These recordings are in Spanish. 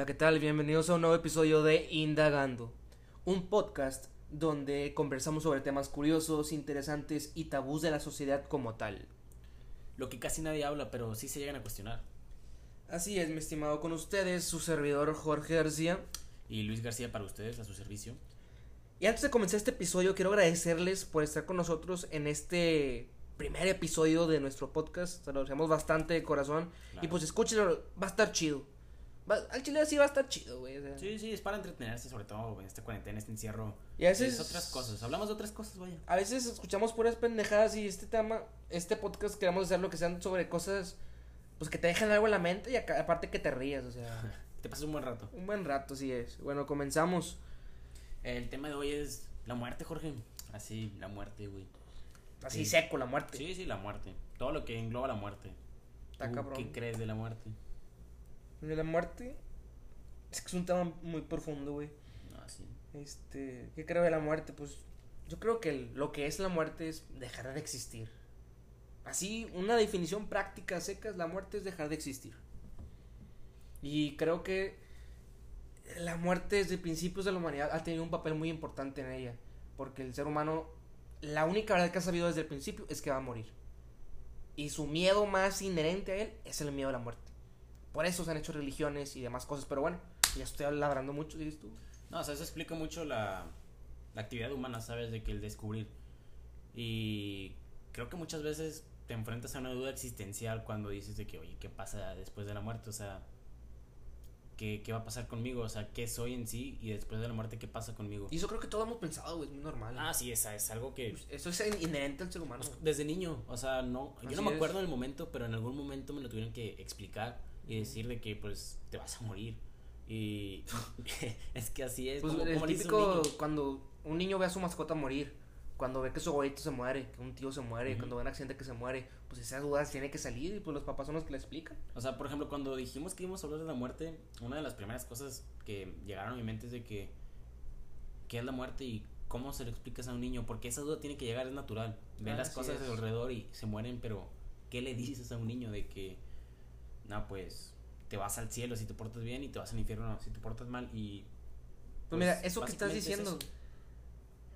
Hola, ¿qué tal? Bienvenidos a un nuevo episodio de Indagando, un podcast donde conversamos sobre temas curiosos, interesantes y tabús de la sociedad como tal. Lo que casi nadie habla, pero sí se llegan a cuestionar. Así es, mi estimado, con ustedes, su servidor Jorge García. Y Luis García para ustedes, a su servicio. Y antes de comenzar este episodio, quiero agradecerles por estar con nosotros en este primer episodio de nuestro podcast. Se lo hacemos bastante de corazón. Y pues escúchenlo, va a estar chido. Va- al chile sí va a estar chido, güey. o sea. Sí, sí, es para entretenerse, sobre todo en esta cuarentena, este encierro. Y a veces- Es otras cosas. Hablamos de otras cosas, vaya. A veces escuchamos puras pendejadas y este tema, este podcast queremos hacer lo que sean sobre cosas pues que te dejan algo en la mente y aparte que te rías, o sea, Te pasas un buen rato. un buen rato sí es. Bueno, comenzamos. El tema de hoy es la muerte, Jorge. Así, la muerte, güey. Así Sí. seco la muerte. Sí, sí, la muerte. Todo lo que engloba la muerte. Está ¿Tú cabrón. ¿Qué crees de la muerte? De la muerte es que es un tema muy profundo, güey. No, sí. Este, ¿qué creo de la muerte? Pues yo creo que lo que es la muerte es dejar de existir. Así, una definición práctica seca es la muerte es dejar de existir. Y creo que la muerte desde principios de la humanidad ha tenido un papel muy importante en ella. Porque el ser humano, la única verdad que ha sabido desde el principio es que va a morir. Y su miedo más inherente a él es el miedo a la muerte. Por eso se han hecho religiones y demás cosas. Pero bueno, ya estoy labrando mucho, dices tú. No, o sea, eso explica mucho la, la actividad humana, ¿sabes? De que el descubrir. Y creo que muchas veces te enfrentas a una duda existencial cuando dices de que, oye, ¿qué pasa después de la muerte? O sea, ¿qué, qué va a pasar conmigo? O sea, ¿qué soy en sí? Y después de la muerte, ¿qué pasa conmigo? Y eso creo que todos hemos pensado, güey, es muy normal. Ah, sí, esa es algo que... Pues Eso es inherente al ser humano. desde niño, o sea, no, yo Así no me es. acuerdo en el momento, pero en algún momento me lo tuvieron que explicar y decir de que pues te vas a morir. Y es que así es. Pues como, el como le dice un típico cuando un niño ve a su mascota morir, cuando ve que su abuelito se muere, que un tío se muere, cuando ve un accidente que se muere, pues esas dudas tiene que salir y pues los papás son los que le explican. O sea, por ejemplo, cuando dijimos que íbamos a hablar de la muerte, una de las primeras cosas que llegaron a mi mente es de que qué es la muerte y cómo se lo explicas a un niño, porque esa duda tiene que llegar, es natural. Ah, las cosas es. de alrededor y se mueren, pero ¿qué le dices a un niño de que no, pues te vas al cielo si te portas bien y te vas al infierno si te portas mal y Pues, mira, eso que estás es diciendo,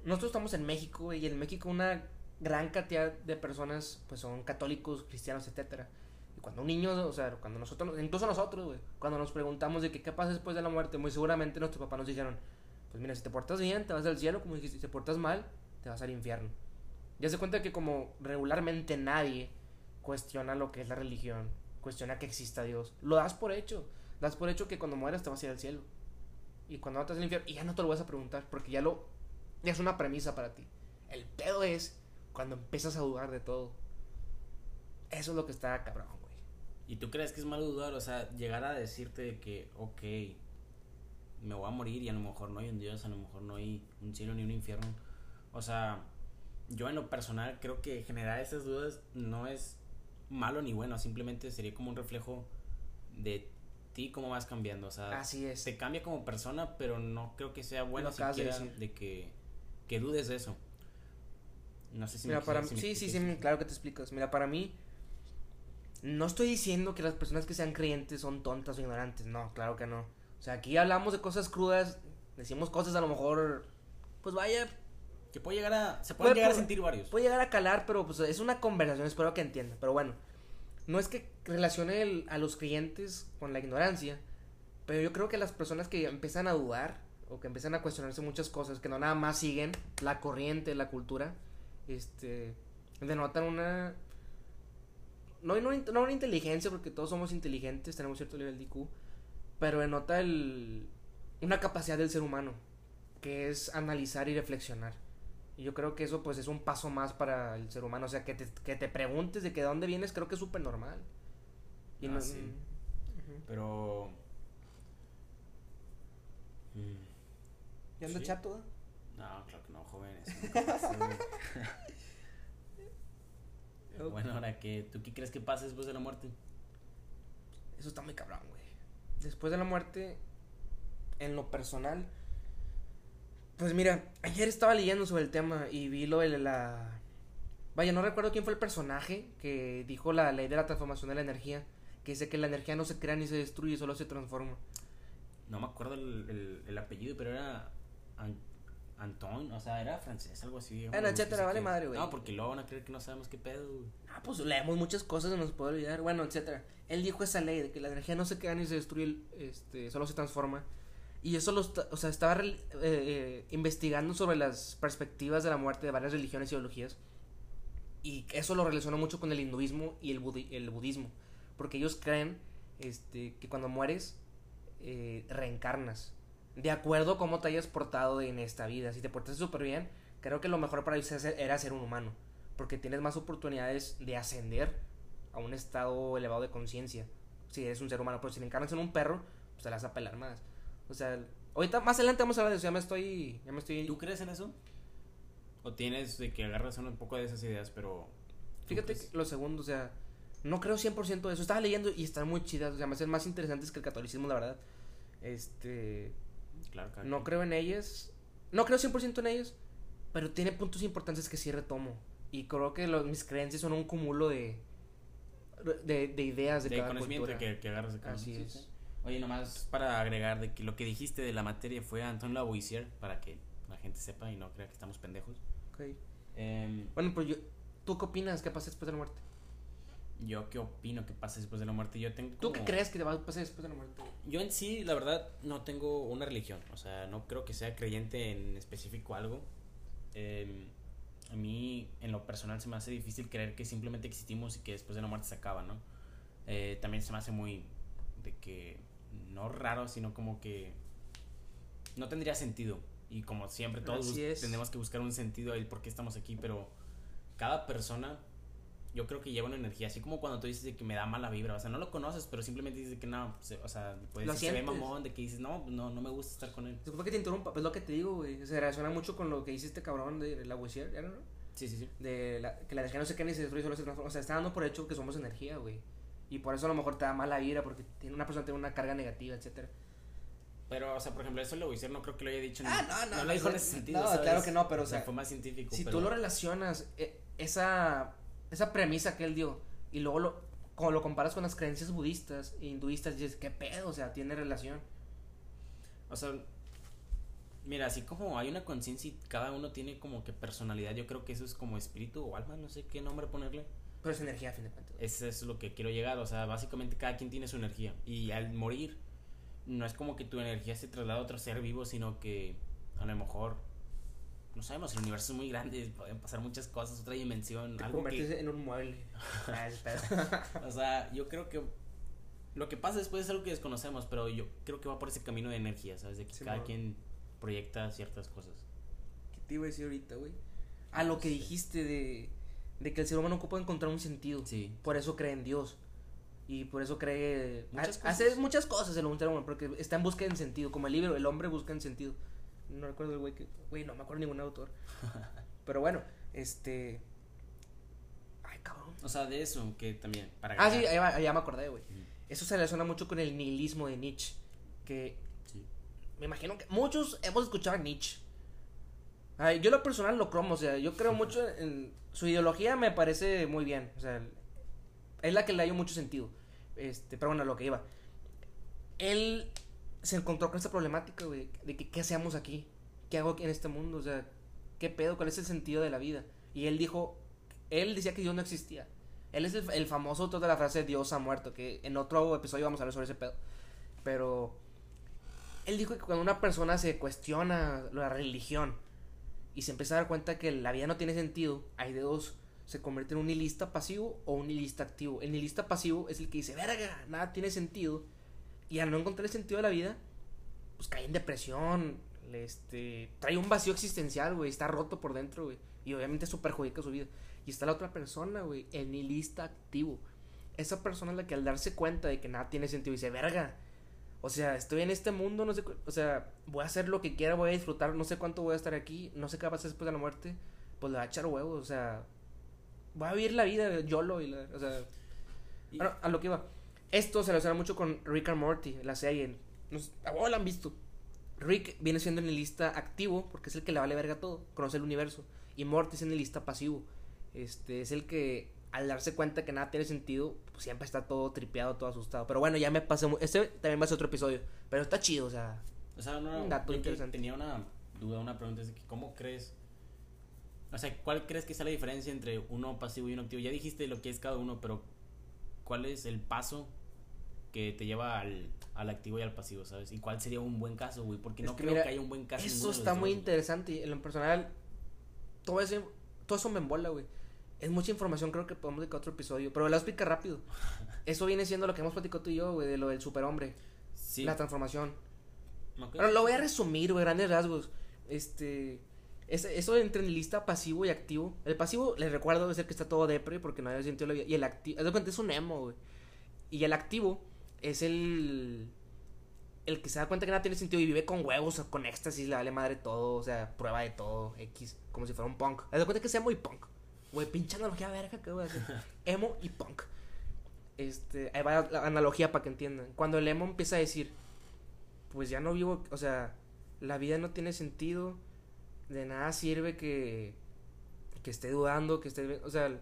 nosotros estamos en México y en México una gran cantidad de personas pues son católicos, cristianos, etcétera. Y cuando un niño, o sea, cuando nosotros, incluso nosotros, güey, cuando nos preguntamos de que qué pasa después de la muerte, muy seguramente nuestros papás nos dijeron, pues mira, si te portas bien, te vas al cielo, como dijiste, si te portas mal, te vas al infierno. Ya se cuenta que como regularmente nadie cuestiona lo que es la religión, cuestiona que exista Dios, lo das por hecho, das por hecho que cuando mueras te vas a ir al cielo. Y cuando no vas al infierno, y ya no te lo vas a preguntar, porque ya lo, ya es una premisa para ti. El pedo es cuando empiezas a dudar de todo. Eso es lo que está cabrón, güey. ¿Y tú crees que es malo dudar? O sea, llegar a decirte de que, ok, me voy a morir y a lo mejor no hay un Dios, a lo mejor no hay un cielo ni un infierno. O sea, yo en lo personal creo que generar esas dudas no es malo ni bueno, simplemente sería como un reflejo de ti cómo vas cambiando. O sea, Así es. te cambia como persona, pero no creo que sea bueno de siquiera de, que, que dudes de eso. No sé si Mira, me para si me sí, sí, sí, claro que te explicas. Mira, para mí, no estoy diciendo que las personas que sean creyentes son tontas o ignorantes. No, claro que no. O sea, aquí hablamos de cosas crudas, decimos cosas a lo mejor, pues vaya, Que puede llegar a, se pueden Puede- llegar a puede- sentir varios. puede llegar a calar, pero pues es una conversación, espero que entiendan. Pero bueno, no es que relacione el- a los creyentes con la ignorancia, pero yo creo que las personas que empiezan a dudar o que empiezan a cuestionarse muchas cosas, que no nada más siguen la corriente, la cultura, este, denotan una... No, no, no una inteligencia, porque todos somos inteligentes, tenemos cierto nivel de IQ, pero denota el, una capacidad del ser humano, que es analizar y reflexionar. Y yo creo que eso pues es un paso más para el ser humano. O sea, que te, que te preguntes de que de dónde vienes, creo que es súper normal. Y Ah, no, sí. Ujú. Pero. Mm, ¿Ya anda Sí. chato? eh? No, claro que no, jóvenes. bueno, ahora que. ¿Tú qué crees que pasa después de la muerte? Eso está muy cabrón, güey. Después de la muerte, en lo personal, pues mira, ayer estaba leyendo sobre el tema y vi lo de la... Vaya, no recuerdo quién fue el personaje que dijo la ley de la transformación de la energía, que dice que la energía no se crea ni se destruye, solo se transforma. no me acuerdo el, el, el apellido, pero era An- Anton, o sea, era francés, algo así. Bueno, etcétera, No sé vale madre, güey. No, porque luego van a creer que no sabemos qué pedo, güey. Ah, pues leemos muchas cosas, se nos puede olvidar. Bueno, etcétera. Él dijo esa ley de que la energía no se queda ni se destruye, este, solo se transforma. Y eso lo, está- o sea, estaba eh, investigando sobre las perspectivas de la muerte de varias religiones y ideologías. Y eso lo relacionó mucho con el hinduismo y el, budi- el budismo. Porque ellos creen este, que cuando mueres, eh, reencarnas. De acuerdo a cómo te hayas portado en esta vida. Si te portaste súper bien, creo que lo mejor para ellos era ser- un humano. Porque tienes más oportunidades de ascender a un estado elevado de conciencia. Si eres un ser humano. Pero si le encarnas en un perro, pues te la vas a más. O sea, ahorita más adelante vamos a hablar de eso. Ya me estoy. Ya me estoy. ¿Tú crees en eso? ¿O tienes de que agarras un poco de esas ideas, pero... Fíjate que lo segundo, o sea, no creo 100% de eso. Estaba leyendo y están muy chidas, o sea, me hacen más interesantes que el catolicismo, la verdad. Este, Claro, cada no creo en ellas. No creo 100% en ellas, pero tiene puntos importantes que sí retomo. Y creo que lo- mis creencias son un cúmulo de de, de ideas de, de cada conocimiento cultura. que, que agarras de cada Así es. Oye, nomás para agregar de que lo que dijiste de la materia fue Anton Lavoisier, para que la gente sepa y no crea que estamos pendejos. Ok. Em, Bueno, pues yo, ¿tú qué opinas que pasa después de la muerte? yo qué opino que pasa después de la muerte. Yo tengo ¿Tú qué crees que te va a pasar después de la muerte? Yo en sí, la verdad, no tengo una religión. O sea, no creo que sea creyente en específico algo. Eh, a mí, en lo personal, se me hace difícil creer que simplemente existimos y que después de la muerte se acaba, ¿no? Eh, también se me hace muy de que, no raro, sino como que no tendría sentido. Y como siempre, todos tenemos que buscar un sentido ahí por qué estamos aquí, pero cada persona yo creo que lleva una energía, así como cuando tú dices de que me da mala vibra, o sea, no lo conoces, pero simplemente dices que no, se- o sea, puede Lo decir, se ve mamón, de que dices, no, no, no me gusta estar con él. Disculpa que te interrumpa, pues lo que te digo, güey. Se relaciona mucho con lo que dice este cabrón de la ¿era, no? Sí, sí, sí. De la, que la energía no se queda ni se destruye, solo se transforma. O sea, está dando por hecho que somos energía, güey. Y por eso a lo mejor te da mala vibra, porque tiene una persona tiene una carga negativa, etcétera. Pero, o sea, por ejemplo, eso lo hicieron, no creo que lo haya dicho. Ah, no, no, No no, lo dijo en ese sentido. no, ¿sabes? claro que no, pero, o sea, fue más científico. Si pero- tú lo relacionas, eh, esa, esa premisa que él dio, y luego lo, como lo comparas con las creencias budistas e hinduistas, dices, ¿qué pedo? O sea, tiene relación. O sea, mira, así como hay una conciencia y cada uno tiene como que personalidad, yo creo que eso es como espíritu o alma, no sé qué nombre ponerle. Pero es energía, a fin de cuentas. Eso es lo que quiero llegar, o sea, básicamente cada quien tiene su energía. Y al morir, no es como que tu energía se traslada a otro ser vivo, sino que a lo mejor, no sabemos, el universo es muy grande, pueden pasar muchas cosas, otra dimensión, Te algo conviertes que... en un mueble. Ah. O sea, yo creo que lo que pasa después es algo que desconocemos, pero yo creo que va por ese camino de energía, ¿sabes? De que Sí, cada quien proyecta ciertas cosas. ¿Qué te iba a decir ahorita, güey? A lo que dijiste de, de que el ser humano ocupa encontrar un sentido. Sí. Por eso cree en Dios. Y por eso cree. Muchas ha- Hace cosas. muchas cosas el ser humano, porque está en busca de sentido. Como el libro, el hombre busca en sentido. No recuerdo el güey que. Güey, no me acuerdo ningún autor. Pero bueno, este. Ay, cabrón. O sea, de eso, que también, para Ah, sí, va- ya me acordé, güey. Eso se relaciona mucho con el nihilismo de Nietzsche. Que Sí. me imagino que muchos hemos escuchado a Nietzsche. Ay, yo lo personal lo cromo, o sea, yo creo mucho en su ideología me parece muy bien, o sea, es la que le hallo mucho sentido. Este, pero bueno, a lo que iba. Él se encontró con esta problemática, güey, de que qué hacemos aquí, qué hago aquí en este mundo, o sea, qué pedo, cuál es el sentido de la vida. Y él dijo, él decía que Dios no existía. Él es el, el famoso autor de la frase Dios ha muerto, que en otro episodio vamos a hablar sobre ese pedo. Pero él dijo que cuando una persona se cuestiona la religión y se empieza a dar cuenta que la vida no tiene sentido, hay de dos. Se convierte en un nihilista pasivo o un nihilista activo. El nihilista pasivo es el que dice, verga, nada tiene sentido. Y al no encontrar el sentido de la vida, pues cae en depresión. Este, trae un vacío existencial, güey. Está roto por dentro, güey. Y obviamente eso perjudica su vida. Y está la otra persona, güey. El nihilista activo. Esa persona es la que al darse cuenta de que nada tiene sentido dice, verga. O sea, estoy en este mundo, no sé, o sea, voy a hacer lo que quiera, voy a disfrutar, no sé cuánto voy a estar aquí, no sé qué va a pasar después de la muerte, pues le va a echar huevos, o sea, voy a vivir la vida, YOLO, y la, o sea, Y- bueno, a lo que iba. Esto se relaciona mucho con Rick and Morty, la serie, no sé, la han visto. Rick viene siendo el lista activo, porque es el que le vale verga todo, conoce el universo, y Morty es el lista pasivo, este, es el que al darse cuenta que nada tiene sentido, pues siempre está todo tripeado, todo asustado. Pero bueno, ya me pasé. Este también va a ser otro episodio. Pero está chido, o sea. O sea, no, Un dato interesante. tenía una duda, una pregunta, es que ¿cómo crees? O sea, ¿cuál crees que sea la diferencia entre uno pasivo y uno activo? Ya dijiste lo que es cada uno, pero ¿cuál es el paso que te lleva al, al activo y al pasivo, sabes? ¿Y cuál sería un buen caso, güey? Porque Es no que creo mira, que haya un buen caso. Eso está muy interesante. Y en lo personal, todo, ese, todo eso me embola, güey. Es mucha información, creo que podemos dedicar otro episodio. Pero la explica rápido. Eso viene siendo lo que hemos platicado tú y yo, güey, de lo del superhombre. Sí. La transformación. Pero lo voy a resumir, güey, grandes rasgos. Este. es- eso entre el lista pasivo y activo. El pasivo, les recuerdo, es el que está todo depre porque no había sentido la vida. Y el activo, haz de cuenta, es un emo, güey. Y el activo es el. El que se da cuenta que nada tiene sentido y vive con huevos, o con éxtasis, le vale madre todo, o sea, prueba de todo, X, como si fuera un punk. Haz de cuenta que es emo y punk. Güey, pinche analogía verga que voy a hacer. emo y punk. Este, ahí va la analogía para que entiendan. Cuando el emo empieza a decir, pues ya no vivo, o sea, la vida no tiene sentido, de nada sirve que, que esté dudando, que esté, o sea,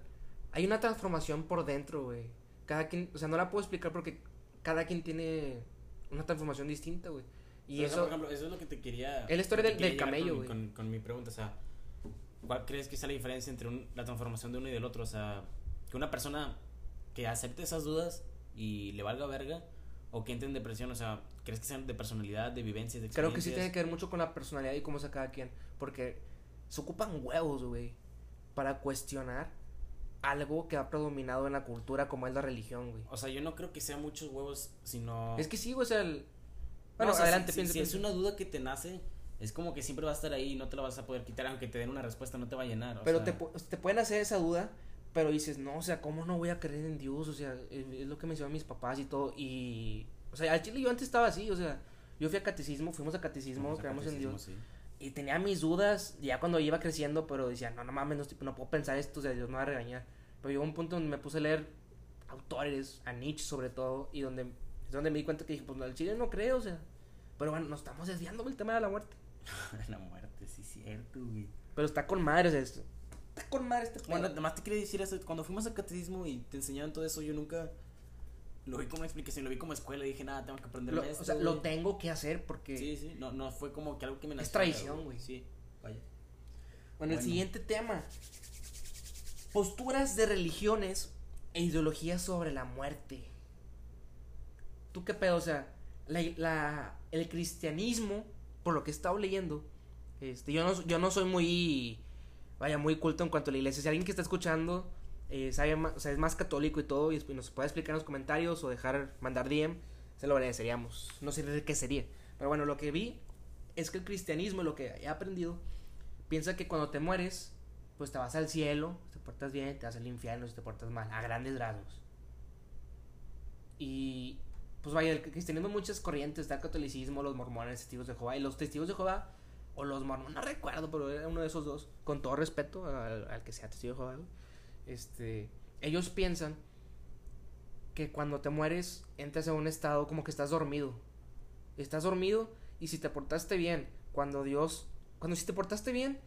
hay una transformación por dentro, güey. Cada quien, o sea, no la puedo explicar porque cada quien tiene una transformación distinta, güey. Y Pero, eso, por ejemplo, eso es lo que te quería. Es la historia del- del camello, con, güey. Con, con mi pregunta, o sea, ¿cuál crees que sea la diferencia entre un- la transformación de uno y del otro? O sea, que una persona que acepte esas dudas y le valga verga, o que entre en depresión, o sea, ¿crees que sean de personalidad, de vivencias, de creo que sí experiencias? tiene que ver mucho con la personalidad y cómo sea cada quien. Porque se ocupan huevos, güey, para cuestionar algo que ha predominado en la cultura como es la religión, güey. O sea, yo no creo que sea muchos huevos, sino. Es que sí, güey, o sea, el... No, Bueno, o sea, adelante, si, piensa, si, si es piensa. una duda que te nace, es como que siempre va a estar ahí y no te la vas a poder quitar, aunque te den una respuesta, no te va a llenar. o Pero sea, te, te pueden hacer esa duda, pero dices, no, o sea, ¿cómo no voy a creer en Dios? O sea, es, es lo que me mis papás y todo. Y, o sea, al chile yo antes estaba así, o sea, yo fui a catecismo, fuimos a catecismo, a creamos en Dios. sí. Y tenía mis dudas ya cuando iba creciendo, pero decía, no, no mames, no, no puedo pensar esto, o sea, Dios me va a regañar. Pero llegó un punto donde me puse a leer autores, a Nietzsche sobre todo, y donde, es donde me di cuenta que dije, pues al chile no creo, o sea. Pero bueno, nos estamos desviando del tema de la muerte. la muerte, sí, cierto, güey. Pero está con madre, o sea, es- está con madre este Bueno, además te quería decir eso, cuando fuimos al catecismo y te enseñaban todo eso, yo nunca lo vi como explicación, lo vi como escuela y dije, nada, tengo que aprender Lo- esto. o sea, güey". lo tengo que hacer porque... Sí, sí, no, no fue como que algo que me Es nació, tradición, güey. Sí, vaya. Bueno, el siguiente tema. Posturas de religiones e ideologías sobre la muerte. ¿Tú qué pedo? O sea, la, la- el cristianismo, por lo que he estado leyendo, este, yo, no, yo no soy muy, vaya, muy culto en cuanto a la iglesia. Si alguien que está escuchando eh, sabe más, o sea, es más católico y todo, y nos puede explicar en los comentarios o dejar, mandar DM, se lo agradeceríamos. No sé de qué sería. Pero bueno, lo que vi es que el cristianismo, lo que he aprendido, piensa que cuando te mueres, pues te vas al cielo, te portas bien, te vas al infierno si te portas mal, a grandes rasgos. Y pues vaya, el cristianismo muchas corrientes, está el catolicismo, los mormones, testigos de Jehová, y los testigos de Jehová, o los mormones, no recuerdo, pero era uno de esos dos, con todo respeto al, al que sea testigo de Jehová, este, ellos piensan que cuando te mueres entras en un estado como que estás dormido. Estás dormido y si te portaste bien, cuando Dios, cuando si te portaste bien,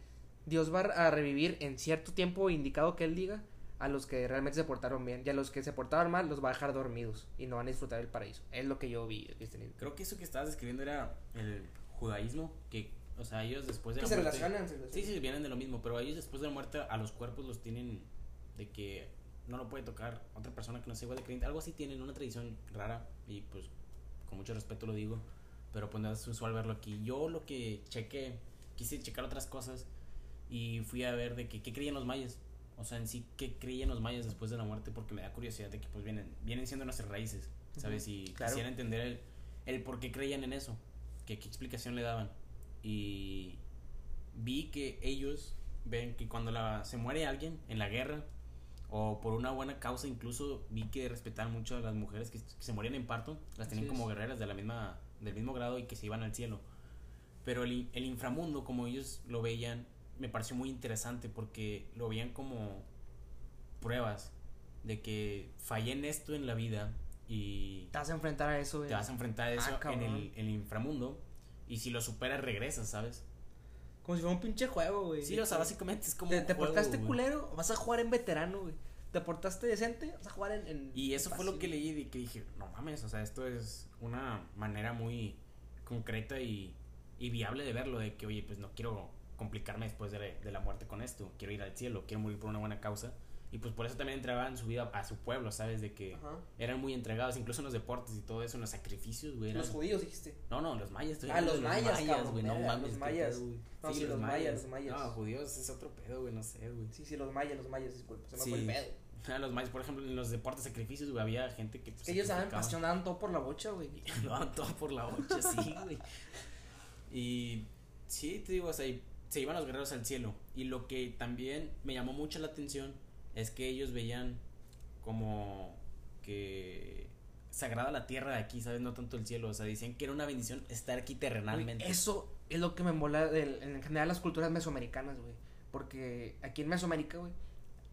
Dios va a revivir en cierto tiempo indicado que Él diga a los que realmente se portaron bien y a los que se portaron mal los va a dejar dormidos y no van a disfrutar del paraíso. Es lo que yo vi cristianismo. Creo que eso que estabas describiendo era el judaísmo, que, o sea, ellos después de Que la se muerte... relacionan, se Sí, relacionan. sí, vienen de lo mismo, pero ellos después de la muerte a los cuerpos los tienen de que no lo puede tocar otra persona que no sea igual de creyente. Algo así tienen, una tradición rara y pues con mucho respeto lo digo, pero pues no es usual verlo aquí. Yo lo que chequé, quise checar otras cosas y fui a ver de que qué creían los mayas. O sea, en sí, qué creían los mayas después de la muerte, porque me da curiosidad de que pues vienen, vienen siendo nuestras raíces, ¿sabes? Ujú, Y claro. quisiera entender el, el por qué creían en eso, que qué explicación le daban. Y vi que ellos ven que cuando la, se muere alguien en la guerra o por una buena causa, incluso vi que respetaban mucho a las mujeres que, que se morían en parto, las tenían como guerreras de la misma, del mismo grado y que se iban al cielo. Pero el, el inframundo, como ellos lo veían, me pareció muy interesante porque lo veían como pruebas de que fallé en esto en la vida y Te vas a enfrentar a eso, te vas a enfrentar a eso Ah, en el, en el inframundo y si lo superas regresas, ¿sabes? Como si fuera un pinche juego, güey. Sí, o sea, básicamente es como ¿Te, un te juego, portaste güey. culero? Vas a jugar en veterano, güey. te portaste decente, vas a jugar en. en Y eso fue lo que leí y que dije, no mames, o sea, esto es una manera muy concreta y, y viable de verlo, de que, oye, pues no quiero complicarme después de, la- de la muerte con esto, quiero ir al cielo, quiero morir por una buena causa. Y pues por eso también entregaban su vida a su pueblo, ¿sabes? De que Ajá. eran muy entregados, incluso en los deportes y todo eso, en los sacrificios, güey. Los judíos dijiste. No, no, los mayas. estoy Ah, los mayas, güey. No mames, los mayas. pedo. No, sí, los mayas, los mayas. No, judíos es otro pedo, güey, no sé, güey. Sí, sí, los mayas, los mayas, disculpa. Se me Sí. fue el pedo. Ah, los mayas, por ejemplo, en los deportes sacrificios, güey, había gente que. Es pues, ellos saben pasionaban todo por la bocha, güey. Lo daban todo por la bocha, sí, güey. Y sí, te digo, o sea, y se iban los guerreros al cielo. Y lo que también me llamó mucho la atención es que ellos veían como que sagrada la tierra de aquí, ¿sabes? No tanto el cielo. O sea, decían que era una bendición estar aquí terrenalmente. Eso es lo que me mola del- en general las culturas mesoamericanas, güey. Porque aquí en Mesoamérica, güey,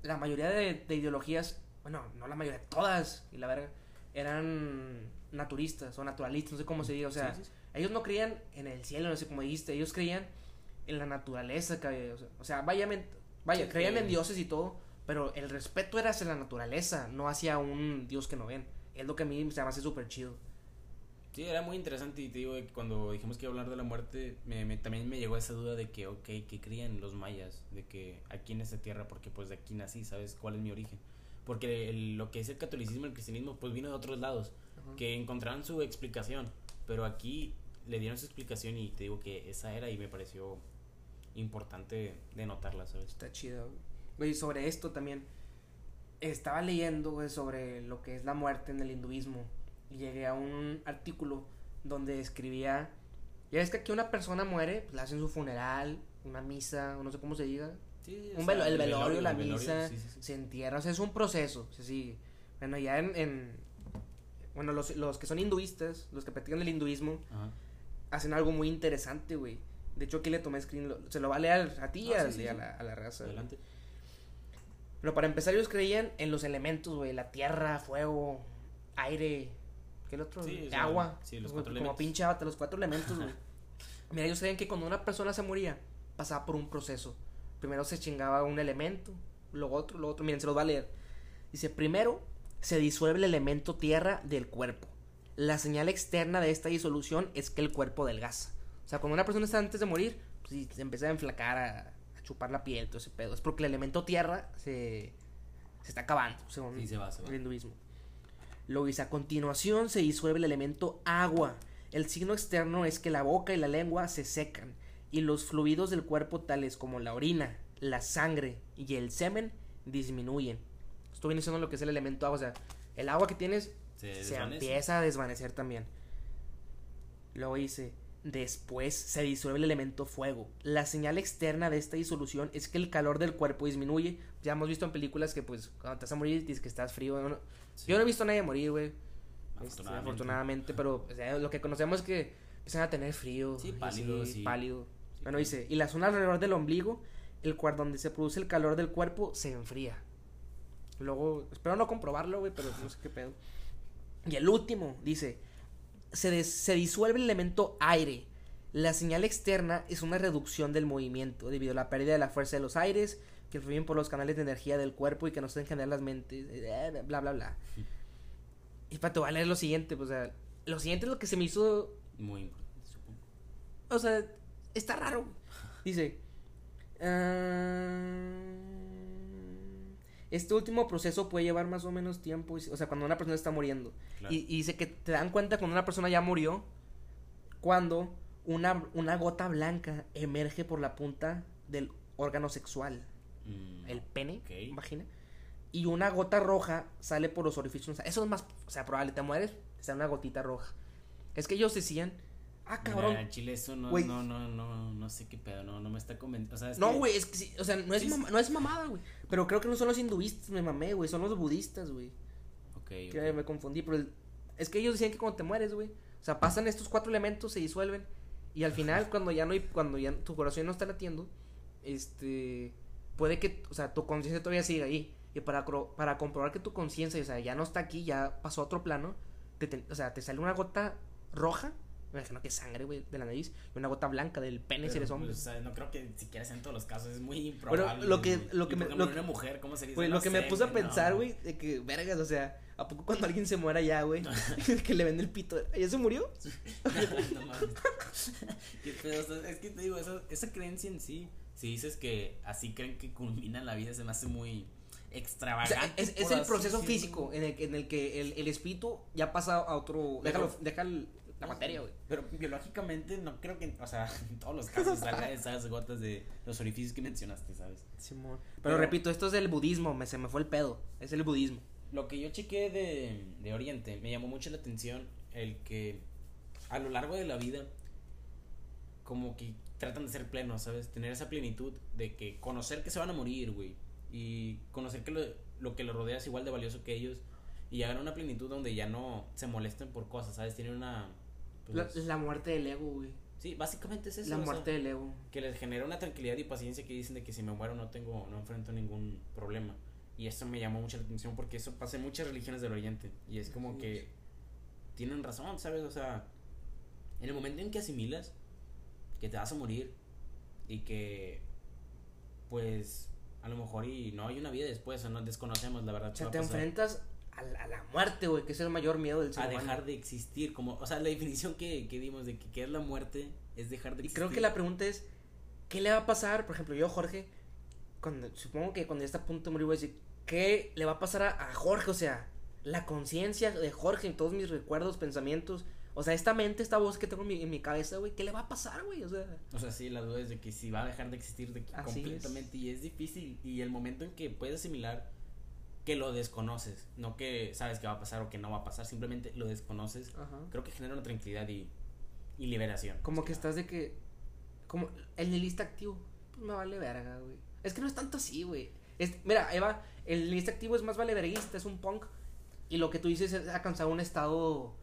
la mayoría de, de ideologías, bueno, no la mayoría, todas, y la verga, eran naturistas o naturalistas, no sé cómo se diga. O sea, Sí, sí, sí. ellos no creían en el cielo, no sé cómo dijiste, ellos creían en la naturaleza, que había, o sea, vaya, vaya Sí, creían en dioses y todo, pero el respeto era hacia la naturaleza, no hacia un dios que no ven. Es lo que a mí se me hace súper chido. Sí, era muy interesante y te digo que cuando dijimos que iba a hablar de la muerte, me, me- también me llegó esa duda de que, ok, ¿qué creían los mayas? De que aquí en esta tierra, porque pues de aquí nací, ¿sabes cuál es mi origen? Porque el- lo que es el catolicismo y el cristianismo pues vino de otros lados, Ajá. que encontraron su explicación, pero aquí le dieron su explicación y te digo que esa era y me pareció importante de notarla, ¿sabes? Está chido. güey. Güey, sobre esto también. Estaba leyendo, güey, sobre lo que es la muerte en el hinduismo. Y llegué a un artículo donde escribía. Ya es que aquí una persona muere, pues, le hacen su funeral, una misa, o no sé cómo se diga. Sí, Un sea, velo- el velorio, la el velorio, misa, sí, sí, sí. se entierra, o sea, es un proceso, se sigue. Bueno, ya en, en- bueno, los, los que son hinduistas, los que practican el hinduismo, Ajá. hacen algo muy interesante, güey. De hecho, aquí le tomé screen, se lo va a leer a ti y Ah, a, sí, sí, y a sí. la, a la raza. Adelante. Pero para empezar, ellos creían en los elementos, güey, la tierra, fuego, aire, ¿qué el otro? Agua. sí, los cuatro Como elementos. pinche avatar, los cuatro elementos, güey. Mira, ellos creían que cuando una persona se moría, pasaba por un proceso. Primero se chingaba un elemento, luego otro, luego otro. Miren, se los va a leer. Dice, primero se disuelve el elemento tierra del cuerpo. La señal externa de esta disolución es que el cuerpo delgaza. O sea, cuando una persona está antes de morir, pues se empieza a enflacar, a, a chupar la piel, todo ese pedo. Es porque el elemento tierra se, se está acabando, según Sí, se va, se va. el hinduismo. Luego dice, a continuación se disuelve el elemento agua. El signo externo es que la boca y la lengua se secan y los fluidos del cuerpo tales como la orina, la sangre y el semen disminuyen. Esto viene siendo lo que es el elemento agua, o sea, el agua que tienes Se, se empieza a desvanecer también. Luego dice, después se disuelve el elemento fuego. La señal externa de esta disolución es que el calor del cuerpo disminuye. Ya hemos visto en películas que pues cuando te vas a morir dices que estás frío. ¿no? Sí. Yo no he visto a nadie morir, güey. Este, Afortunadamente. afortunadamente, pero o sea, lo que conocemos es que empiezan a tener frío. Sí, y pálido, sí. pálido. Sí, bueno, dice, y la zona alrededor del ombligo, el cual donde se produce el calor del cuerpo, se enfría. Luego, espero no comprobarlo, güey, pero no sé qué pedo. Y el último, dice, se, se disuelve el elemento aire. La señal externa es una reducción del movimiento debido a la pérdida de la fuerza de los aires que fluyen por los canales de energía del cuerpo y que nos hacen generar las mentes, eh, bla, bla, bla. Y para te voy a leer lo siguiente, pues, o sea, lo siguiente es lo que se me hizo Muy importante, supongo. o sea, está raro. Dice. "Ah, este último proceso puede llevar más o menos tiempo. O sea, cuando una persona está muriendo. Claro. Y, dice que te dan cuenta cuando una persona ya murió. Cuando una, una gota blanca emerge por la punta del órgano sexual. Mm, El pene, ok. vagina. Y una gota roja sale por los orificios. Eso es más. O sea, probable. Te mueres, te sale una gotita roja. Es que ellos decían. Ah, Mira, cabrón. en Chile eso no, no, no, no, no sé qué pedo, no, no me está convenciendo. O sea, es No, que- güey, es que sí, o sea, no es, mama- no es mamada, güey. Pero creo que no son los hinduistas, me mamé, güey, son los budistas, güey. Ok, Que ok. me confundí, pero el- es que ellos decían que cuando te mueres, güey, o sea, pasan estos cuatro elementos, se disuelven y al final cuando ya no hay, cuando ya tu corazón no está latiendo, este, puede que, o sea, tu conciencia todavía siga ahí y para para comprobar que tu conciencia, o sea, ya no está aquí, ya pasó a otro plano, te- te- o sea, te sale una gota roja Me imagino que sangre, güey, de la nariz. Y una gota blanca del pene si eres hombre. pues, o sea, no creo que siquiera sea en todos los casos, es muy improbable. lo que- lo que me- lo una mujer, ¿cómo se dice? Güey, No lo que me sé, puse a güey, pensar, no. güey, de que, vergas, o sea, ¿a poco cuando alguien se muera ya, güey? que le vende el pito, ¿ya se murió? no mames. Qué pedo, es que te digo, esa, esa creencia en sí, si dices que así creen que culmina la vida, se me hace muy O extravagante. sea, es, el proceso físico en el, que- en el que el, el espíritu ya pasa a otro. Deja el- la materia, güey. Pero biológicamente no creo que, o sea, en todos los casos salga esas gotas de los orificios que mencionaste, ¿sabes? Simón. Pero, Pero- repito, esto es del budismo, me, se me fue el pedo. Es el budismo. Lo que yo chequé de, de Oriente, me llamó mucho la atención el que a lo largo de la vida, como que tratan de ser plenos, ¿sabes? Tener esa plenitud de que conocer que se van a morir, güey. Y conocer que lo, lo que los rodea es igual de valioso que ellos. Y llegar a una plenitud donde ya no se molesten por cosas, ¿sabes? Tienen una... La, pues, la muerte del ego, güey. sí, básicamente es eso. La o sea, muerte del ego. que les genera una tranquilidad y paciencia que dicen de que si me muero no tengo, no enfrento ningún problema. Y eso me llamó mucho la atención porque eso pasa en muchas religiones del Oriente. Y es como Así que tienen razón, ¿sabes? O sea, en el momento en que asimilas que te vas a morir y que, pues, a lo mejor y no hay una vida después o no desconocemos la verdad. O sea, te pasar. enfrentas a la, a la muerte, güey, que es el mayor miedo del ser a humano. dejar de existir, como, o sea, la definición que, que dimos de que, que es la muerte es dejar de Y existir. creo que la pregunta es, ¿qué le va a pasar? Por ejemplo, yo, Jorge, cuando, supongo que cuando ya está a punto de morir voy a decir, ¿qué le va a pasar a, a Jorge? O sea, la conciencia de Jorge, todos mis recuerdos, pensamientos, o sea, esta mente, esta voz que tengo en mi, en mi cabeza, güey, ¿qué le va a pasar, güey? O sea, O sea, sí, la duda es de que si va a dejar de existir de completamente y es difícil. Y el momento en que puedes asimilar que lo desconoces, no que sabes que va a pasar o que no va a pasar, simplemente lo desconoces, ajá. creo que genera una tranquilidad y, y liberación. Como que estás de que, como el nihilista activo, pues me vale verga, güey. Es que no es tanto así, güey. Es, mira, Eva, el nihilista activo es más vale verguista, es un punk. Y lo que tú dices es alcanzar un estado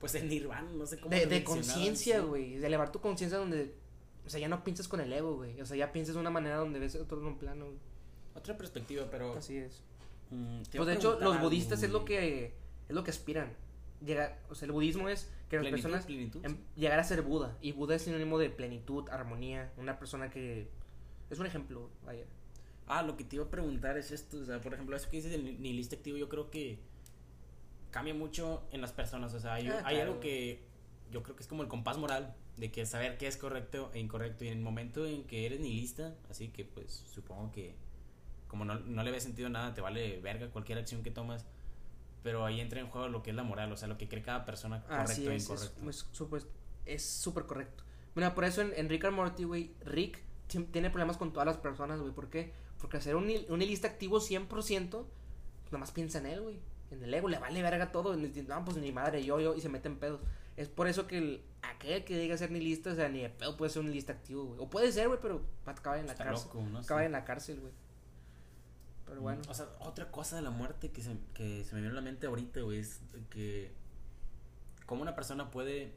Pues en Nirvana, no sé cómo. de, de conciencia, güey. De elevar tu conciencia donde, o sea, ya no piensas con el ego, güey. O sea, ya piensas de una manera donde ves otro en un plano, güey. Otra perspectiva, pero. Así es. Mm, Pues de hecho, los budistas es lo que es lo que aspiran. Llegar, o sea, el budismo es que las Plenitud, personas plenitud. em, llegar a ser Buda. Y Buda es sinónimo de plenitud, armonía. Una persona que es un ejemplo, vaya. Ah, lo que te iba a preguntar es esto, o sea, por ejemplo, eso que dices del nihilista activo, yo creo que cambia mucho en las personas, o sea, hay, Ah, hay claro. algo que yo creo que es como el compás moral, de que saber qué es correcto e incorrecto, y en el momento en que eres nihilista, así que pues supongo que como no, no le ves sentido nada, te vale verga cualquier acción que tomas, pero ahí entra en juego lo que es la moral, o sea, lo que cree cada persona Así correcto e es, es, incorrecto. es súper es súper correcto. Mira, por eso en, en Rick and Morty, güey, Rick tiene problemas con todas las personas, güey. ¿Por qué? Porque hacer un, un nihilista activo 100%, nomás piensa en él, güey. En el ego, le vale verga todo. No, pues ni madre, yo, yo, y se mete en pedos. Es por eso que el, aquel que diga ser nihilista, o sea, ni de pedo puede ser un nihilista activo, güey. O puede ser, güey, pero va a acabar en la Está cárcel. loco, ¿no? Acaba en la cárcel, güey. Pero bueno. O sea, otra cosa de la muerte que se, que se me vino a la mente ahorita, güey, es que cómo una persona puede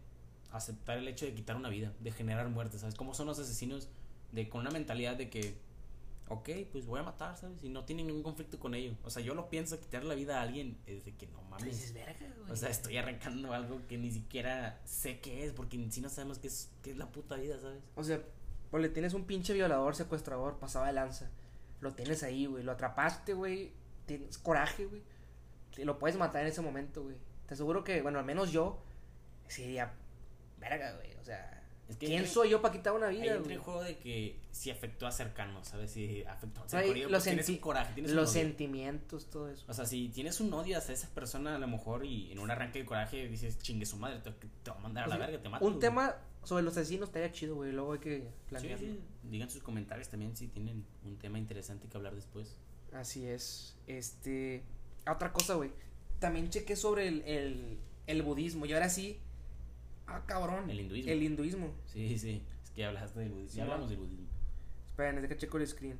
aceptar el hecho de quitar una vida, de generar muerte, ¿sabes? Cómo son los asesinos de con una mentalidad de que, ok, pues voy a matar, ¿sabes? Y no tienen ningún conflicto con ello. O sea, yo lo pienso, quitar la vida a alguien es de que no mames. verga, güey. O sea, estoy arrancando algo que ni siquiera sé qué es, porque sí no sabemos qué es, qué es la puta vida, ¿sabes? O sea, le tienes un pinche violador, secuestrador, pasado de lanza. Lo tienes ahí, güey. Lo atrapaste, güey. Tienes coraje, güey. Lo puedes matar en ese momento, güey. Te aseguro que, bueno, al menos yo, sí diría, verga, güey. O sea, Es que ¿quién soy yo para quitar una vida, el güey? juego de que si afectó a cercanos, ¿sabes? Si afectó a cercanos, los tienes un coraje, tienes un Los odio. sentimientos, todo eso. O sea, si tienes un odio hacia esa persona, a lo mejor, y en un arranque de coraje dices, chingue su madre, te, te va a mandar a la O sea, verga, te mato. Un güey". tema sobre los asesinos estaría chido, güey. Luego hay que Sí, planearlo. sí. Digan sus comentarios también si tienen un tema interesante que hablar después. Así es. Este. Otra cosa, güey. También chequé sobre el, el, el budismo. Y ahora sí. Ah, cabrón. El hinduismo. El hinduismo. Sí, sí. Es que hablaste del budismo. Ya hablamos del budismo. Esperen, es que checo el screen.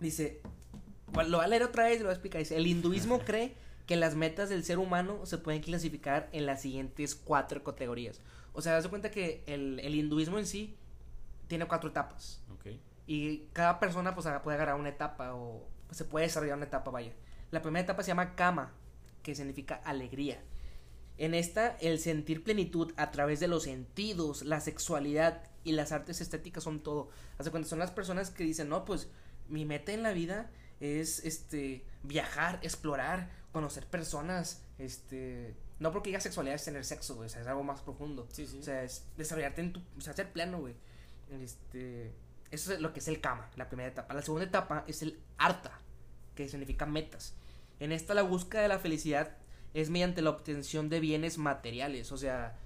Dice. bueno, Lo voy a leer otra vez y lo voy a explicar. Dice: El hinduismo cree que las metas del ser humano se pueden clasificar en las siguientes cuatro categorías. O sea, das cuenta que el, el hinduismo en sí tiene cuatro etapas. Ok. Y cada persona pues puede agarrar una etapa o pues, se puede desarrollar una etapa, vaya. La primera etapa se llama kama, que significa alegría. En esta, el sentir plenitud a través de los sentidos, la sexualidad y las artes estéticas son todo. Hace cuando son las personas que dicen, no, pues mi meta en la vida es este viajar, explorar, conocer personas, este no porque diga sexualidad es tener sexo, güey, o sea, es algo más profundo. Sí, sí. O sea, es desarrollarte en tu, o sea, ser pleno, güey. Este, eso es lo que es el kama, la primera etapa. La segunda etapa es el arta, que significa metas. En esta la búsqueda de la felicidad es mediante la obtención de bienes materiales, o sea,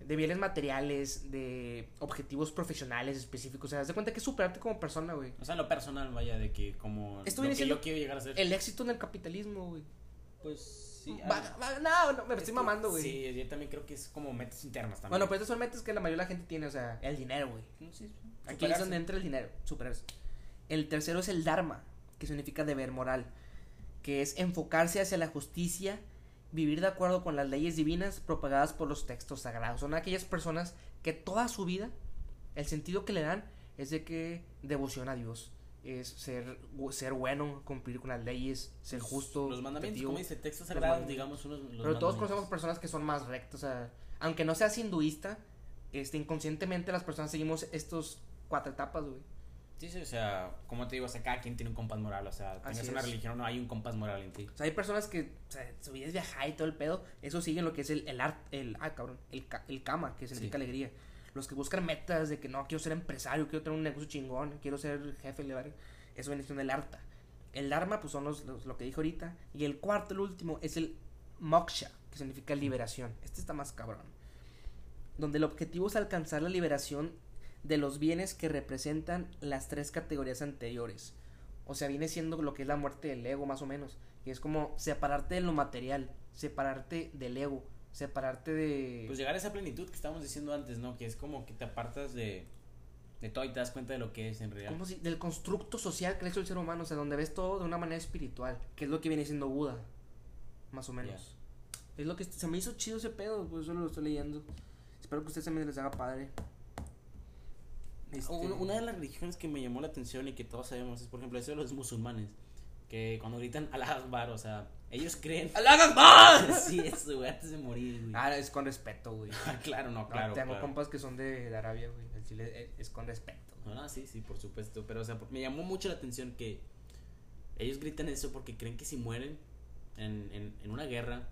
de bienes materiales, de objetivos profesionales específicos. O sea, haz de cuenta que es superarte como persona, güey. O sea, lo personal, vaya, de que como Esto lo que yo quiero llegar a ser. El éxito en el capitalismo, güey. Pues sí. Va- va- no, no, me es estoy que mamando, güey. Sí, yo también creo que es como metas internas también. Bueno, pues estos son metas que la mayoría de la gente tiene, o sea, el dinero, güey. No, sí, sí. Aquí es donde entra el dinero, superarse. El tercero es el Dharma, que significa deber moral, que es enfocarse hacia la justicia, vivir de acuerdo con las leyes divinas propagadas por los textos sagrados. Son aquellas personas que toda su vida, el sentido que le dan es de que devoción a Dios, es ser, ser bueno, cumplir con las leyes, ser justo. Los mandamientos, como dice, textos sagrados, digamos, unos. los Pero todos conocemos personas que son más rectas, o sea, aunque no seas hinduista, este, inconscientemente las personas seguimos estos cuatro etapas, güey. Sí, sí, o sea, como te digo, o sea, cada quien tiene un compás moral, o sea, tengas una religión o no, hay un compás moral en ti. O sea, hay personas que, o sea, su vida es viajar y todo el pedo, eso sigue lo que es el, el art, el, ah, cabrón, el, el kama, que significa Sí. alegría. Los que buscan metas de que no, quiero ser empresario, quiero tener un negocio chingón, quiero ser jefe, eso viene siendo el arta. El dharma, pues son los, los- lo que dije ahorita. Y el cuarto, el último, es el moksha, que significa liberación. Este está más cabrón. Donde el objetivo es alcanzar la liberación de los bienes que representan las tres categorías anteriores. O sea, viene siendo lo que es la muerte del ego, más o menos. Y es como separarte de lo material, separarte del ego, separarte de... Pues llegar a esa plenitud que estábamos diciendo antes, ¿no? Que es como que te apartas de, de todo y te das cuenta de lo que es en realidad. como si, del constructo social que hecho el ser humano, o sea, donde ves todo de una manera espiritual, que es lo que viene siendo Buda, más o menos. Es lo que se me hizo chido ese pedo, pues eso lo estoy leyendo. Espero que a ustedes también les haga padre. Este, Una, una de las religiones que me llamó la atención y que todos sabemos es, por ejemplo, eso de los musulmanes. Que cuando gritan Allah Akbar, o sea, ellos creen. ¡Allah Akbar! sí, eso, güey, antes de morir, güey. Ah, es con respeto, güey. claro, no, No, claro. tengo claro. compas que son de, de Arabia, güey. El chile es, es con respeto. No, no, sí, sí, por supuesto. Pero, o sea, me llamó mucho la atención que ellos gritan eso porque creen que si mueren en, en, en una guerra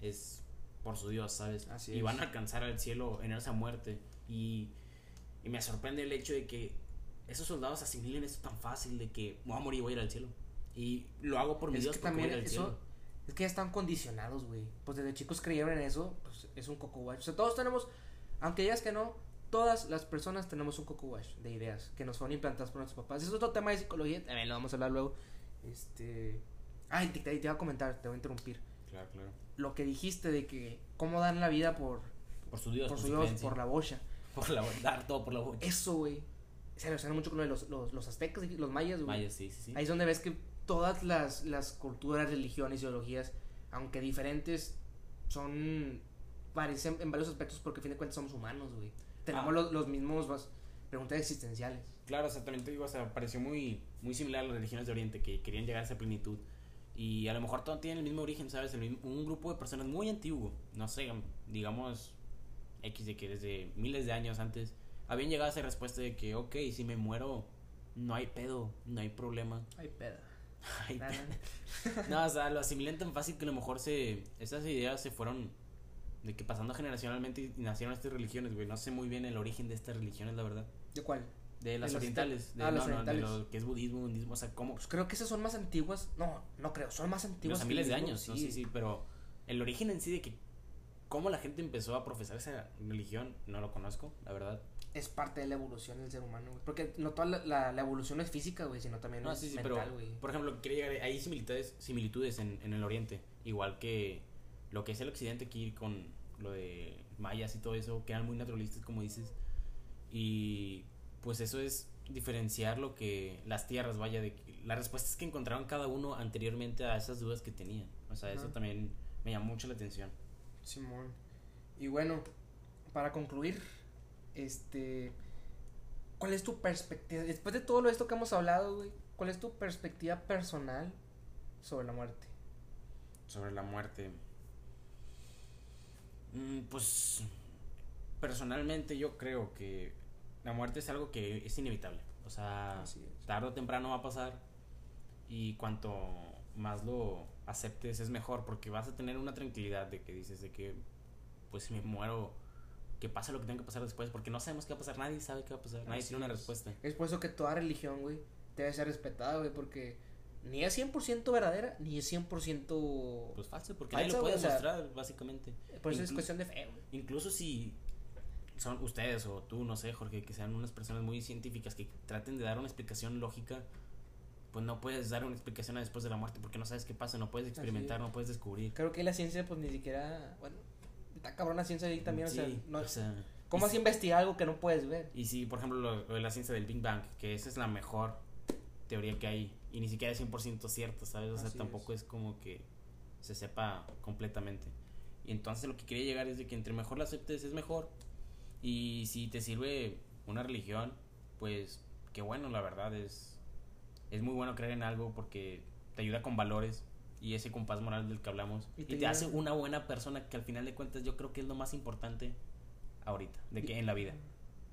es por su Dios, ¿sabes? Así y es. van a alcanzar al cielo en esa muerte. Y, y me sorprende el hecho de que esos soldados asimilen esto tan fácil de que voy a morir y voy a ir al cielo. Y lo hago por mi Es Dios que porque voy a también ir al eso, cielo. es que ya están condicionados, güey. Pues desde chicos creyeron en eso, pues es un coco. O sea, todos tenemos, aunque digas que no, todas las personas tenemos un coco de ideas que nos fueron implantadas por nuestros papás. Eso es otro tema de psicología, también lo vamos a hablar luego. Este. Ay, te, te, te iba a comentar, te voy a interrumpir. Claro, claro. Lo que dijiste de que cómo dan la vida por, Por su Dios, por su Dios, por la bocha. Por la dar todo por la bocha. Eso, güey. Se relaciona mucho con lo de los, los, los aztecas, y los mayas, güey. Vaya, sí, sí, sí. Ahí es donde ves que todas las, las culturas, religiones, ideologías, aunque diferentes, son. parecen en varios aspectos porque a fin de cuentas somos humanos, güey. Tenemos Ah. los, los mismos vas, preguntas existenciales. Claro, exactamente digo, o sea, pareció muy, muy similar a las religiones de Oriente que querían llegar a esa plenitud. Y a lo mejor todo tiene el mismo origen, ¿sabes? El mismo- un grupo de personas muy antiguo, no sé, digamos, X de que desde miles de años antes habían llegado a esa respuesta de que, ok, si me muero, no hay pedo, no hay problema. Ay, peda. Ay, Nada. no, o sea, lo asimilan tan fácil que a lo mejor se, esas ideas se fueron de que pasando generacionalmente y nacieron estas religiones, güey. No sé muy bien el origen de estas religiones, la verdad. ¿De cuál? De las orientales. De, ah, no, las no, orientales. de lo que es budismo, budismo, o sea, cómo... Pues creo que esas son más antiguas. No, no creo, son más antiguas. Los a que miles de años, budismo, ¿no? sí, sí, pero el origen en sí de que cómo la gente empezó a profesar esa religión, no lo conozco, la verdad. Es parte de la evolución del ser humano, güey. Porque no toda la, la, la evolución es física, güey, sino también No, es sí, sí, mental, pero, güey. por ejemplo, quería llegar, hay similitudes, similitudes en, en el oriente, igual que lo que es el occidente aquí con lo de mayas y todo eso, que eran muy naturalistas, como dices, y pues eso es diferenciar lo que las tierras, vaya, de que- las respuestas que encontraron cada uno anteriormente a esas dudas que tenían, o sea, eso también me llamó mucho la atención. Simón. Y bueno, para concluir, este. ¿Cuál es tu perspectiva? Después de todo lo esto que hemos hablado, güey, ¿cuál es tu perspectiva personal sobre la muerte? Sobre la muerte. Mm, pues personalmente yo creo que la muerte es algo que es inevitable. O sea, tarde o temprano va a pasar y cuanto más lo aceptes es mejor porque vas a tener una tranquilidad de que dices de que pues si me muero que pase lo que tenga que pasar después porque no sabemos qué va a pasar, nadie sabe qué va a pasar, nadie tiene una respuesta. Es por eso que toda religión, güey, debe ser respetada, güey, porque ni es 100% verdadera, ni es 100% pues falso, porque nadie lo puede demostrar, básicamente. Pues es cuestión de fe, güey. Incluso si son ustedes o tú, no sé, Jorge, que sean unas personas muy científicas que traten de dar una explicación lógica, pues no puedes dar una explicación después de la muerte porque no sabes qué pasa, no puedes experimentar, no puedes descubrir. Creo que la ciencia pues ni siquiera, bueno, está cabrón la ciencia ahí también, o sea, no, ¿cómo vas a investigar algo que no puedes ver? Y si, por ejemplo, lo, de la ciencia del Big Bang, que esa es la mejor teoría que hay y ni siquiera es 100% cierta, ¿sabes? O sea, tampoco es. como que se sepa completamente. Y entonces lo que quería llegar es de que entre mejor la aceptes es mejor. Y si te sirve una religión, pues qué bueno, la verdad es es muy bueno creer en algo porque te ayuda con valores y ese compás moral del que hablamos y te, hace una buena persona que al final de cuentas yo creo que es lo más importante ahorita, de que en la vida.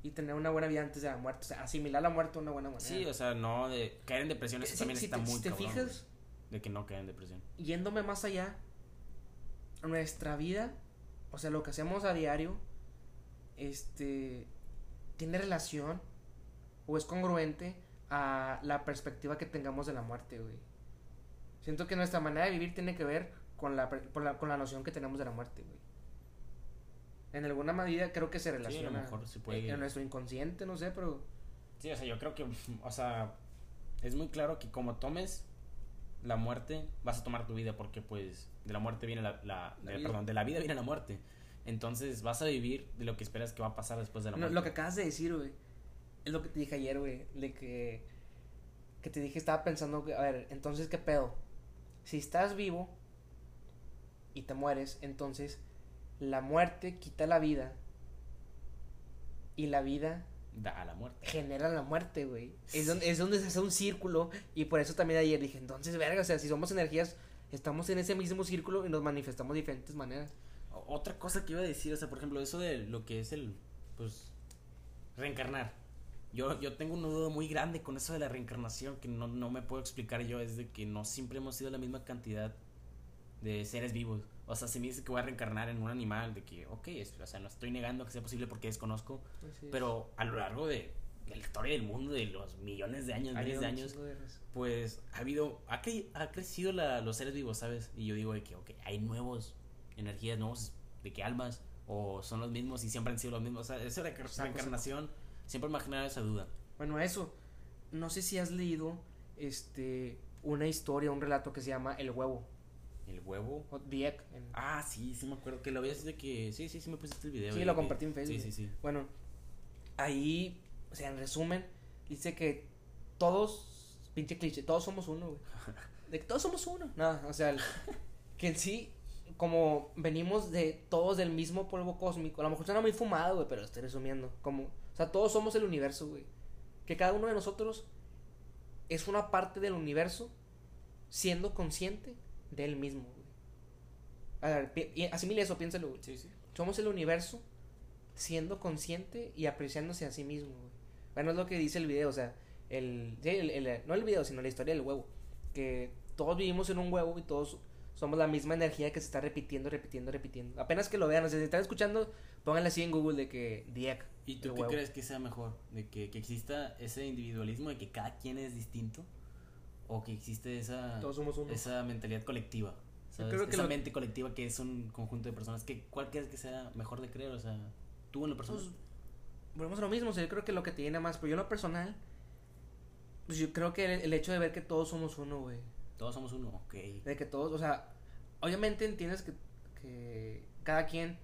Y tener una buena vida antes de la muerte, o sea, asimilar la muerte de una buena manera. Sí, o sea, no de caer en depresión, eso también está muy si te fijas de que no caer en depresión. Yéndome más allá, nuestra vida, o sea, lo que hacemos a diario este tiene relación o es congruente a la perspectiva que tengamos de la muerte, güey. Siento que nuestra manera de vivir tiene que ver con la, con la, noción que tenemos de la muerte, güey. En alguna medida creo que se relaciona. En nuestro inconsciente, no sé, pero. Sí, o sea, yo creo que, o sea, es muy claro que como tomes la muerte, vas a tomar tu vida, porque pues de la muerte viene la, la, perdón, de la vida viene la muerte. Entonces vas a vivir de lo que esperas que va a pasar después de la muerte. lo que acabas de decir, güey es lo que te dije ayer, güey, de que, que te dije, estaba pensando, a ver, entonces, ¿qué pedo? Si estás vivo y te mueres, entonces la muerte quita la vida y la vida da a la muerte. Genera la muerte, güey. Es donde, es donde se hace un círculo y por eso también ayer dije, entonces, verga, o sea, si somos energías, estamos en ese mismo círculo y nos manifestamos de diferentes maneras. Otra cosa que iba a decir, o sea, por ejemplo, eso de lo que es el, pues, reencarnar. Yo, yo tengo un nudo muy grande con eso de la reencarnación que no, no me puedo explicar yo. Es de que no siempre hemos sido la misma cantidad de seres vivos. O sea, si me dice que voy a reencarnar en un animal, de que, ok, o sea, no estoy negando que sea posible porque desconozco. Pero a lo largo de, la historia del mundo, de los millones de años, miles de años, pues ha habido, ha, ha crecido la, los seres vivos, ¿sabes? Y yo digo de que, ok, hay nuevos energías, nuevos, de que almas, o son los mismos y siempre han sido los mismos. O sea, esa reencarnación Siempre me ha generado esa duda. Bueno, eso. No sé si has leído este una historia, un relato que se llama El huevo. ¿El huevo? O The Ah, sí, sí me acuerdo que lo vi de que... Sí, sí, sí me pusiste el video. Sí, lo compartí en Facebook. Sí, sí, sí. Bueno, ahí, o sea, en resumen, dice que todos, pinche cliché, todos somos uno, güey. De que todos somos uno. Nada, o sea, que en sí, como venimos de todos del mismo polvo cósmico, a lo mejor suena muy fumado, güey, pero estoy resumiendo. Como sea, todos somos el universo, güey. Que cada uno de nosotros es una parte del universo siendo consciente de él mismo, güey. A ver, asimile eso, piénsalo, güey. Sí, sí. Somos el universo siendo consciente y apreciándose a sí mismo, güey. Bueno, es lo que dice el video, o sea, el, el, no el video, sino la historia del huevo. Que todos vivimos en un huevo y todos somos la misma energía que se está repitiendo, repitiendo, repitiendo. Apenas que lo vean, o sea, si están escuchando, pónganle así en Google de que Diek ¿Y tú qué crees que sea mejor? ¿De que, exista ese individualismo de que cada quien es distinto? ¿O que existe esa, esa mentalidad colectiva? Creo que esa mente colectiva que es un conjunto de personas. que ¿Cuál crees que sea mejor de creer? O sea, tú en lo personal. Pues, volvemos a lo mismo. O sea, yo creo que lo que te llena más. Pero yo en lo personal. Pues yo creo que el, hecho de ver que todos somos uno, güey. Todos somos uno, ok. De que todos, o sea, obviamente entiendes que, que cada quien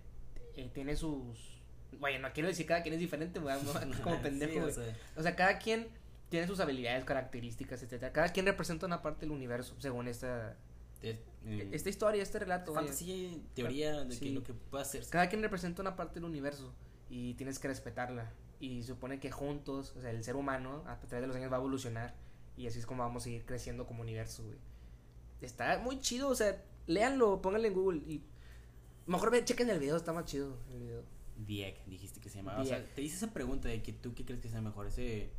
eh, tiene sus bueno, no quiero decir cada quien es diferente, güey, como pendejo, o, sea. cada quien tiene sus habilidades, características, etcétera. Cada quien representa una parte del universo, según esta mm, esta historia, este relato. Fantasía teoría de que lo que puede hacer. Cada quien representa una parte del universo y tienes que respetarla. Y supone que juntos, o sea, el ser humano a través de los años va a evolucionar y así es como vamos a ir creciendo como universo, güey. Está muy chido, o sea, léanlo, pónganle en Google y Mejor ve, chequen el video, está más chido el video. Dieck, dijiste que se llamaba. O sea, te hice esa pregunta de que tú qué crees que sea mejor, ese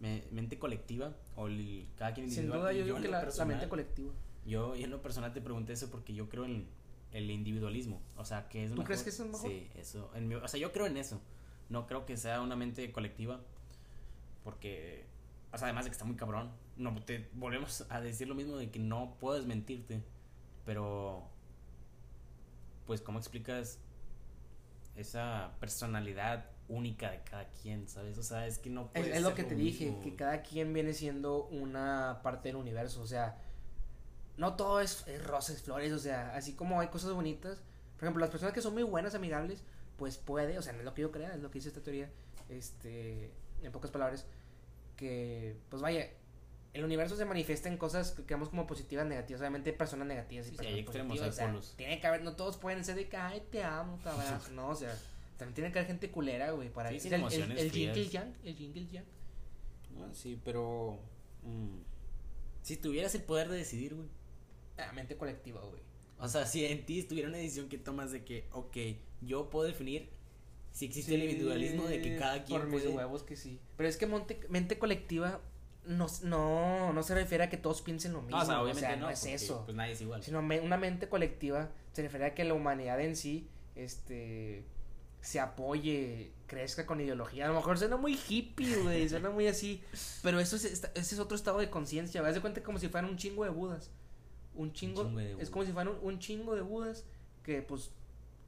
me- mente colectiva o el- cada quien Sin individual. duda, yo Y digo que la, mente colectiva. Yo y en lo personal te pregunté eso porque yo creo en el individualismo, o sea, que es ¿Tú mejor. crees que eso es mejor? Sí, eso, en mi- o sea, yo creo en eso. No creo que sea una mente colectiva porque o sea, además de que está muy cabrón, no te volvemos a decir lo mismo de que no puedes mentirte, pero pues cómo explicas esa personalidad única de cada quien, ¿sabes? O sea, es que no Es, puede es lo que te dije, que cada quien viene siendo una parte del universo, o sea, no todo es, es rosas, flores, o sea, así como hay cosas bonitas, por ejemplo, las personas que son muy buenas, amigables, pues puede, o sea, no es lo que yo crea, es lo que dice esta teoría, este, en pocas palabras, que, pues vaya, el universo se manifiesta en cosas que creamos como positivas, negativas, obviamente hay personas negativas y Sí, personas hay extremos, positivas, o sea, tiene que haber, no todos pueden ser de que, ay, te amo, cabrón, no, o sea, también tiene que haber gente culera, güey, para Sí, el, el, frías. yang, el el yang. Ah, sí, pero mm, si tuvieras el poder de decidir, güey. Ah, mente colectiva, güey. O sea, si en ti estuviera una decisión que tomas de que, ok, yo puedo definir si existe el individualismo de que cada quien Por mis puede... huevos que sí. Pero es que monte- mente colectiva no, no, no se refiere a que todos piensen lo mismo. No, o sea, obviamente no, no es eso. Pues nadie es igual. Sino me- una mente colectiva se refiere a que la humanidad en sí, este, se apoye, crezca con ideología. A lo mejor suena muy hippie, güey, suena muy así. Pero eso es, ese es otro estado de conciencia. Haz de cuenta como si fueran un chingo de budas. Un chingo, chingo de es como si fueran un, un chingo de budas que, pues,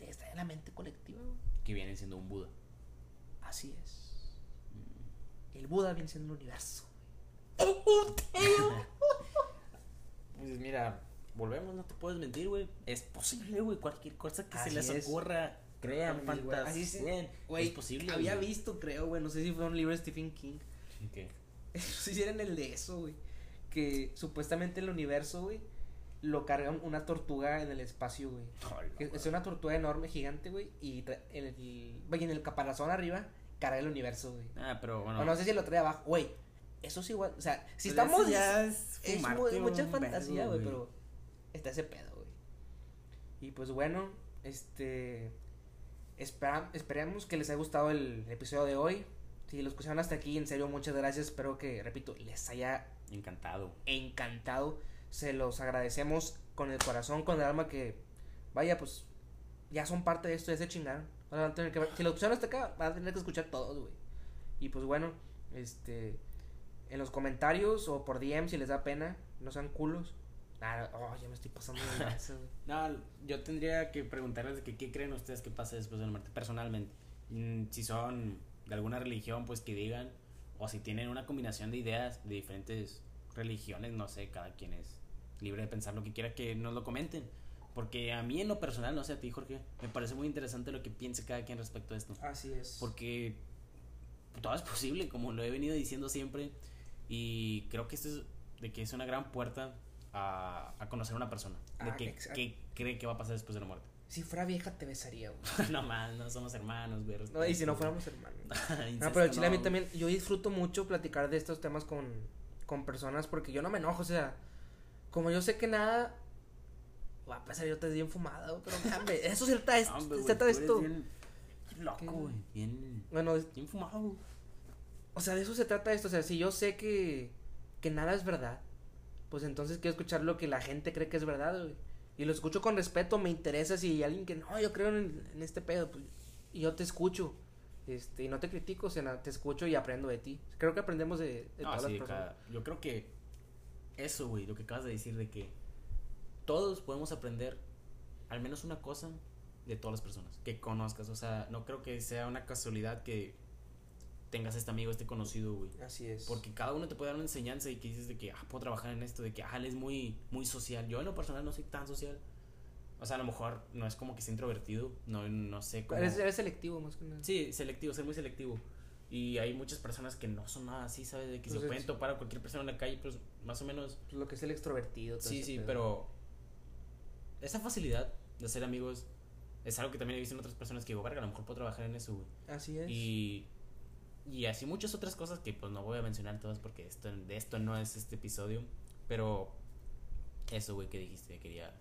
está en la mente colectiva, güey. Que viene siendo un Buda. Así es. El Buda viene siendo un universo. Pues mira, volvemos, no te puedes mentir, güey. Es posible, güey, cualquier cosa que Así se les es. ocurra, crean, Así, güey. Así. Güey, es posible, Había visto, creo, güey. No sé si fue un libro de Stephen King. ¿Qué? si hicieran el de eso, güey. Que supuestamente el universo, güey, lo carga un- una tortuga en el espacio, güey. Es una tortuga enorme, gigante, güey. Y en el, güey, en el caparazón arriba carga el universo, güey. Ah, pero bueno. O no sé si lo trae abajo, güey. Eso es igual, o sea, si Pero estamos ya es es mucha fantasía, güey, pero está ese pedo, güey. Y pues bueno, este espera, esperemos que les haya gustado el episodio de hoy. Si lo escucharon hasta aquí, en serio, muchas gracias. Espero que, repito, les haya Encantado. encantado. Se los agradecemos con el corazón, con el alma que, vaya, pues, ya son parte de esto, ya se chingaron. Ahora van a tener que ver- si lo escucharon hasta acá, van a tener que escuchar todos, güey. Y pues bueno, este, en los comentarios o por DM si les da pena, no sean culos. Ah, oh, ya me estoy pasando de. No, yo tendría que preguntarles de que qué creen ustedes que pasa después de la muerte, personalmente. Mm, Si son de alguna religión, pues que digan. O si tienen una combinación de ideas de diferentes religiones, no sé, cada quien es libre de pensar lo que quiera, que nos lo comenten. Porque a mí en lo personal, no sé a ti, Jorge, me parece muy interesante lo que piense cada quien respecto a esto. Así es. Porque todo es posible, como lo he venido diciendo siempre. Y creo que esto es de que es una gran puerta a, a conocer a una persona. De Ah, que, exacto. qué cree que va a pasar después de la muerte. Si fuera vieja te besaría, güey. no más, no somos hermanos, güey. No, y si no fuéramos hermanos. Incesto, No, pero el chile a mí no. también, yo disfruto mucho platicar de estos temas con, con personas porque yo no me enojo, o sea, como yo sé que nada va a pasar, yo te bien fumada, güey, pero hombre, eso se trata de esto, se trata. Bien, bien loco, güey. Bien, Bueno, bien fumado. o sea, de eso se trata esto, o sea, si yo sé que, que nada es verdad, pues entonces quiero escuchar lo que la gente cree que es verdad, güey. Y lo escucho con respeto, me interesa si alguien que no, yo creo en, en este pedo, pues, y yo te escucho. Este, y no te critico, o sea, te escucho y aprendo de ti. Creo que aprendemos de, de No, todas sí, las personas. cada- yo creo que eso, güey, lo que acabas de decir de que todos podemos aprender al menos una cosa de todas las personas que conozcas. O sea, no creo que sea una casualidad que tengas este amigo, este conocido, güey. Así es. Porque cada uno te puede dar una enseñanza y que dices de que, ah, puedo trabajar en esto, de que, ah, él es muy, muy social. Yo en lo personal no soy tan social. O sea, a lo mejor no es como que sea introvertido, no, no sé cómo... Eres, eres selectivo más que nada. Sí, selectivo, ser muy selectivo. Y hay muchas personas que no son nada así, ¿sabes? De que se Entonces- pueden topar a cualquier persona en la calle, pues más o menos. Pues lo que es el extrovertido. todo Sí, sí, pedo. pero esa facilidad de hacer amigos es algo que también he visto en otras personas que digo, verga, a lo mejor puedo trabajar en eso, güey. Así es. Y, y así muchas otras cosas que pues no voy a mencionar todas porque esto, de esto no es este episodio. Pero eso, güey, que dijiste, quería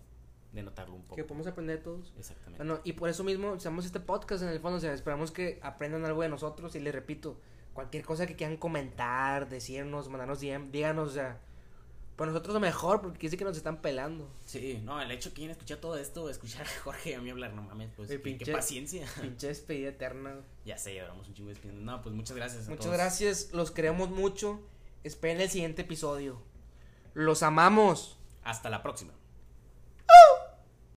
de notarlo un poco. Que podemos aprender todos. Exactamente. Bueno, y por eso mismo hacemos este podcast en el fondo, o sea, esperamos que aprendan algo de nosotros y les repito, cualquier cosa que quieran comentar, decirnos, mandarnos DM, díganos, o sea, por nosotros lo mejor, porque decir que nos están pelando. Sí, no, el hecho que quien escuchar todo esto, escuchar a Jorge y a mí hablar, no mames, pues qué, qué pinche- paciencia. Pinche despedida eterna. ya sé, llevamos un chingo de despedidas. No, pues muchas gracias a Muchas todos. gracias, los queremos mucho. Esperen el siguiente episodio. Los amamos. Hasta la próxima.